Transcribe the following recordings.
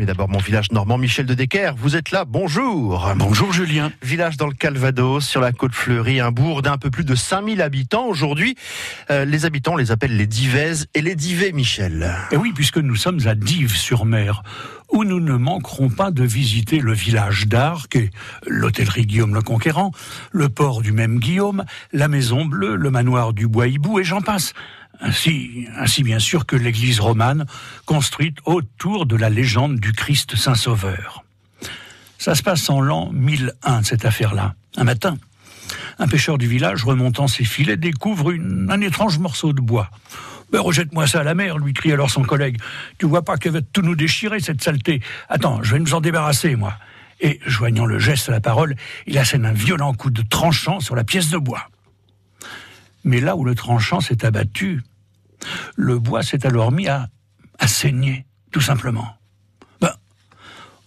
Mais d'abord, mon village normand, Michel de Decker, vous êtes là, bonjour. Bonjour Julien. Village dans le Calvados, sur la côte fleurie, un bourg d'un peu plus de 5000 habitants. Aujourd'hui, euh, les habitants les appellent les Divaises et les Divets, Michel. Et oui, puisque nous sommes à Dives-sur-Mer, où nous ne manquerons pas de visiter le village d'Arc et l'hôtellerie Guillaume le Conquérant, le port du même Guillaume, la Maison Bleue, le manoir du Bois-Hibou, et j'en passe. Ainsi, ainsi bien sûr que l'église romane, construite autour de la légende du Christ Saint-Sauveur. Ça se passe en l'an 1001, cette affaire-là. Un matin, un pêcheur du village, remontant ses filets, découvre un étrange morceau de bois. Ben, rejette-moi ça à la mer, lui crie alors son collègue. Tu vois pas qu'elle va tout nous déchirer, cette saleté Attends, je vais nous en débarrasser, moi. Et, joignant le geste à la parole, il assène un violent coup de tranchant sur la pièce de bois. Mais là où le tranchant s'est abattu, le bois s'est alors mis à, saigner, tout simplement. Ben,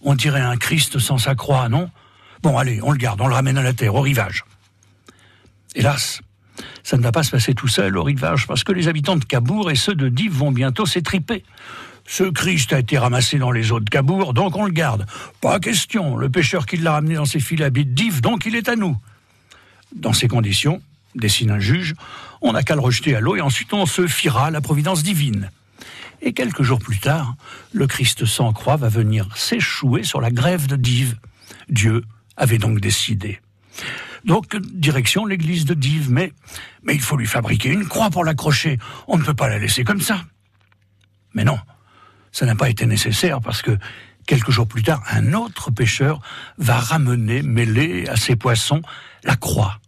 on dirait un Christ sans sa croix, non? Bon, allez, on le garde, on le ramène à la terre, au rivage. Hélas, ça ne va pas se passer tout seul au rivage, parce que les habitants de Cabourg et ceux de Dives vont bientôt s'étriper. Ce Christ a été ramassé dans les eaux de Cabourg, donc on le garde. Pas question, le pêcheur qui l'a ramené dans ses filets habite Dives, donc il est à nous. Dans ces conditions, dessine un juge, on n'a qu'à le rejeter à l'eau et ensuite on se fiera à la providence divine. Et quelques jours plus tard, le Christ sans croix va venir s'échouer sur la grève de Dives. Dieu avait donc décidé. Donc, direction l'église de Dives, mais, il faut lui fabriquer une croix pour l'accrocher. On ne peut pas la laisser comme ça. Mais non, ça n'a pas été nécessaire parce que quelques jours plus tard, un autre pêcheur va ramener, mêler à ses poissons, la croix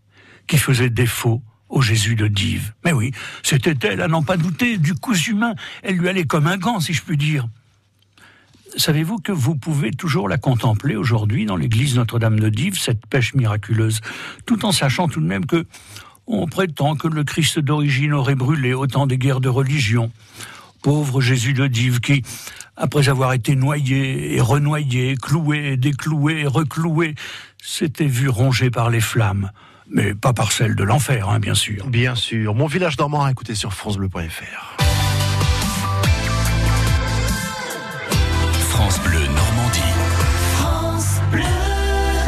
qui faisait défaut au Jésus de Dives. Mais oui, c'était elle, à n'en pas douter, du cousu humain. Elle lui allait comme un gant, si je puis dire. Savez-vous que vous pouvez toujours la contempler aujourd'hui dans l'église Notre-Dame de Dives, cette pêche miraculeuse, tout en sachant tout de même que on prétend que le Christ d'origine aurait brûlé autant des guerres de religion. Pauvre Jésus de Dives qui, après avoir été noyé et renoyé, cloué, décloué, recloué, s'était vu rongé par les flammes mais pas par celle de l'enfer, hein, bien sûr. Bien sûr. Mon village dormant à écouter sur francebleu.fr. France Bleu Normandie. France Bleu.